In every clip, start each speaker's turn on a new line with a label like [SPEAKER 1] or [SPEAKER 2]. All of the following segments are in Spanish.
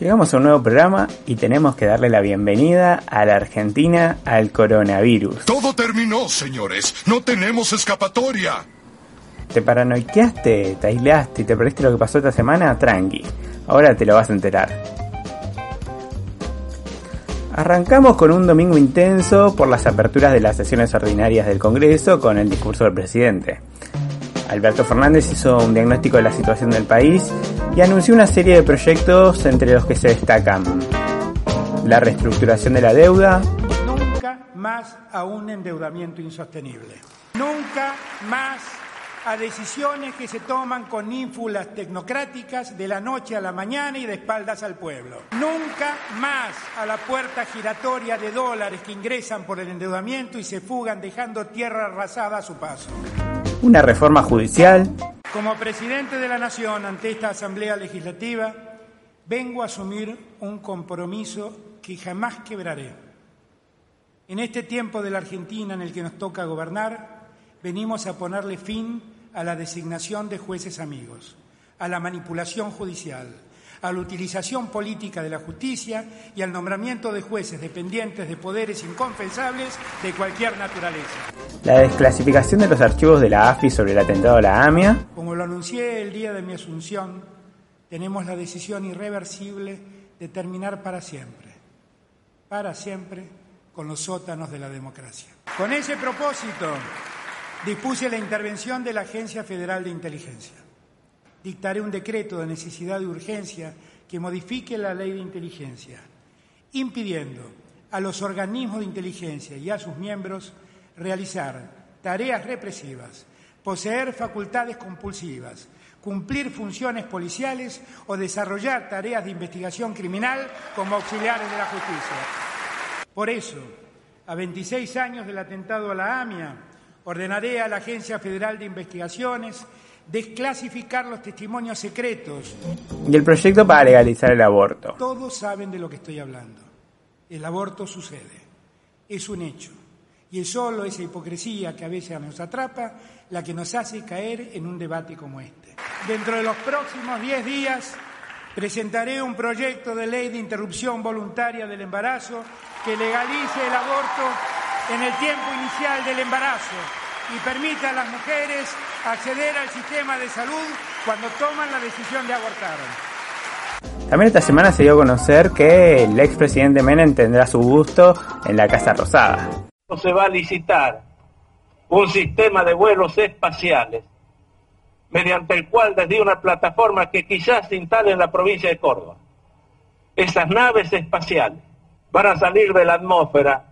[SPEAKER 1] Llegamos a un nuevo programa y tenemos que darle la bienvenida a la Argentina al coronavirus.
[SPEAKER 2] Todo terminó, señores. No tenemos escapatoria.
[SPEAKER 1] ¿Te paranoiqueaste, te aislaste y te perdiste lo que pasó esta semana? Tranqui. Ahora te lo vas a enterar. Arrancamos con un domingo intenso por las aperturas de las sesiones ordinarias del Congreso con el discurso del presidente. Alberto Fernández hizo un diagnóstico de la situación del país y anunció una serie de proyectos entre los que se destacan la reestructuración de la deuda,
[SPEAKER 3] Nunca más a un endeudamiento insostenible. Nunca más a decisiones que se toman con ínfulas tecnocráticas de la noche a la mañana y de espaldas al pueblo. Nunca más a la puerta giratoria de dólares que ingresan por el endeudamiento y se fugan dejando tierra arrasada a su paso.
[SPEAKER 1] Una reforma judicial,
[SPEAKER 3] Como presidente de la Nación ante esta Asamblea Legislativa, vengo a asumir un compromiso que jamás quebraré. En este tiempo de la Argentina en el que nos toca gobernar, venimos a ponerle fin a la designación de jueces amigos, a la manipulación judicial, a la utilización política de la justicia y al nombramiento de jueces dependientes de poderes inconfesables de cualquier naturaleza.
[SPEAKER 1] la desclasificación de los archivos de la AFI sobre el atentado a la AMIA,
[SPEAKER 3] Como lo anuncié el día de mi asunción, tenemos la decisión irreversible de terminar para siempre, para siempre, con los sótanos de la democracia. Con ese propósito, dispuse la intervención de la Agencia Federal de Inteligencia. Dictaré un decreto de necesidad y urgencia que modifique la ley de inteligencia, impidiendo a los organismos de inteligencia y a sus miembros realizar tareas represivas, poseer facultades compulsivas, cumplir funciones policiales o desarrollar tareas de investigación criminal como auxiliares de la justicia. Por eso, a 26 años del atentado a la AMIA, ordenaré a la Agencia Federal de Investigaciones desclasificar los testimonios secretos.
[SPEAKER 1] y el proyecto para legalizar el aborto.
[SPEAKER 3] Todos saben de lo que estoy hablando. El aborto sucede, es un hecho. Y es solo esa hipocresía que a veces nos atrapa la que nos hace caer en un debate como este. Dentro de los próximos 10 días presentaré un proyecto de ley de interrupción voluntaria del embarazo que legalice el aborto en el tiempo inicial del embarazo y permita a las mujeres acceder al sistema de salud cuando toman la decisión de abortar.
[SPEAKER 1] También esta semana se dio a conocer que el expresidente Menem tendrá su gusto en la Casa Rosada.
[SPEAKER 4] se va a licitar un sistema de vuelos espaciales mediante el cual desde una plataforma que quizás se instale en la provincia de Córdoba, esas naves espaciales van a salir de la atmósfera,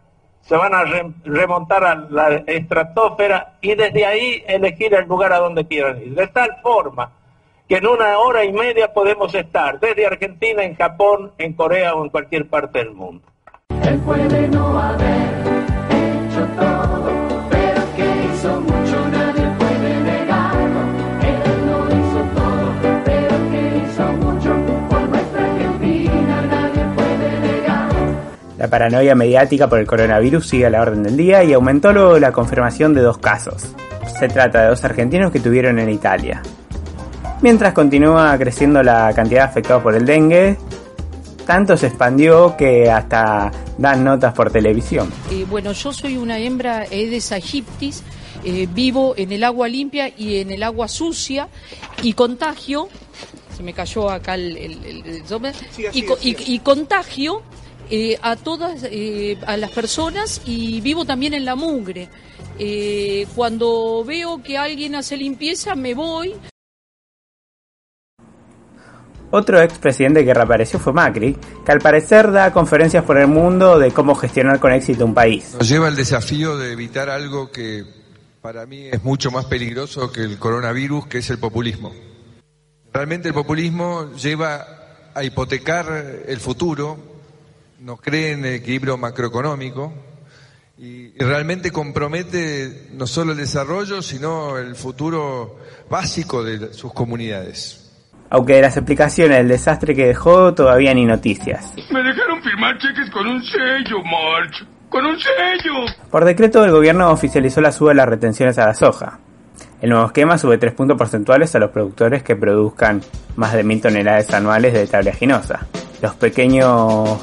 [SPEAKER 4] se van a re- remontar a la estratosfera y desde ahí elegir el lugar a donde quieran ir. De tal forma que en una hora y media podemos estar desde Argentina, en Japón, en Corea o en cualquier parte del mundo.
[SPEAKER 1] La paranoia mediática por el coronavirus sigue a la orden del día y aumentó luego la confirmación de dos casos. Se trata de dos argentinos que tuvieron en Italia. Mientras continúa creciendo la cantidad de afectados por el dengue, tanto se expandió que hasta dan notas por televisión.
[SPEAKER 5] Eh, bueno, yo soy una hembra Aedes aegyptis, eh, vivo en el agua limpia y en el agua sucia y contagio, se me cayó acá el... el- el- el- y, co- y- y contagio eh, a todas, eh, a las personas y vivo también en la mugre. Eh, cuando veo que alguien hace limpieza me voy,
[SPEAKER 1] Otro expresidente que reapareció fue Macri, que al parecer da conferencias por el mundo de cómo gestionar con éxito un país.
[SPEAKER 6] Nos lleva el desafío de evitar algo que para mí es mucho más peligroso que el coronavirus, que es el populismo. Realmente el populismo lleva a hipotecar el futuro, nos cree en el equilibrio macroeconómico y, y realmente compromete no solo el desarrollo, sino el futuro básico de sus comunidades.
[SPEAKER 1] Aunque de las explicaciones del desastre que dejó todavía ni noticias.
[SPEAKER 2] Me dejaron firmar cheques con un sello, March. ¡Con un sello!
[SPEAKER 1] Por decreto el gobierno oficializó la suba de las retenciones a la soja. El nuevo esquema sube 3 puntos porcentuales a los productores que produzcan más de 1.000 toneladas anuales de tabla ginosa. Los pequeños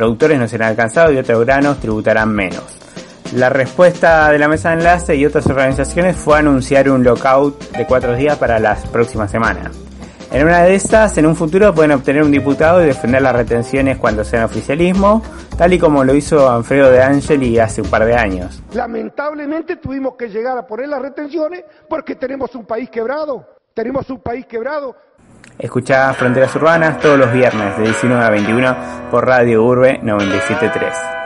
[SPEAKER 1] productores no serán alcanzados y otros granos tributarán menos. La respuesta de la mesa de enlace y otras organizaciones fue anunciar un lockout de cuatro días para las próximas semanas. En una de estas, en un futuro pueden obtener un diputado y defender las retenciones cuando sean oficialismo, tal y como lo hizo Alfredo de Angeli hace un par de años.
[SPEAKER 7] Lamentablemente tuvimos que llegar a poner las retenciones porque tenemos un país quebrado. Tenemos un país quebrado.
[SPEAKER 1] Escuchá Fronteras Urbanas todos los viernes de 19 a 21 por Radio Urbe 973.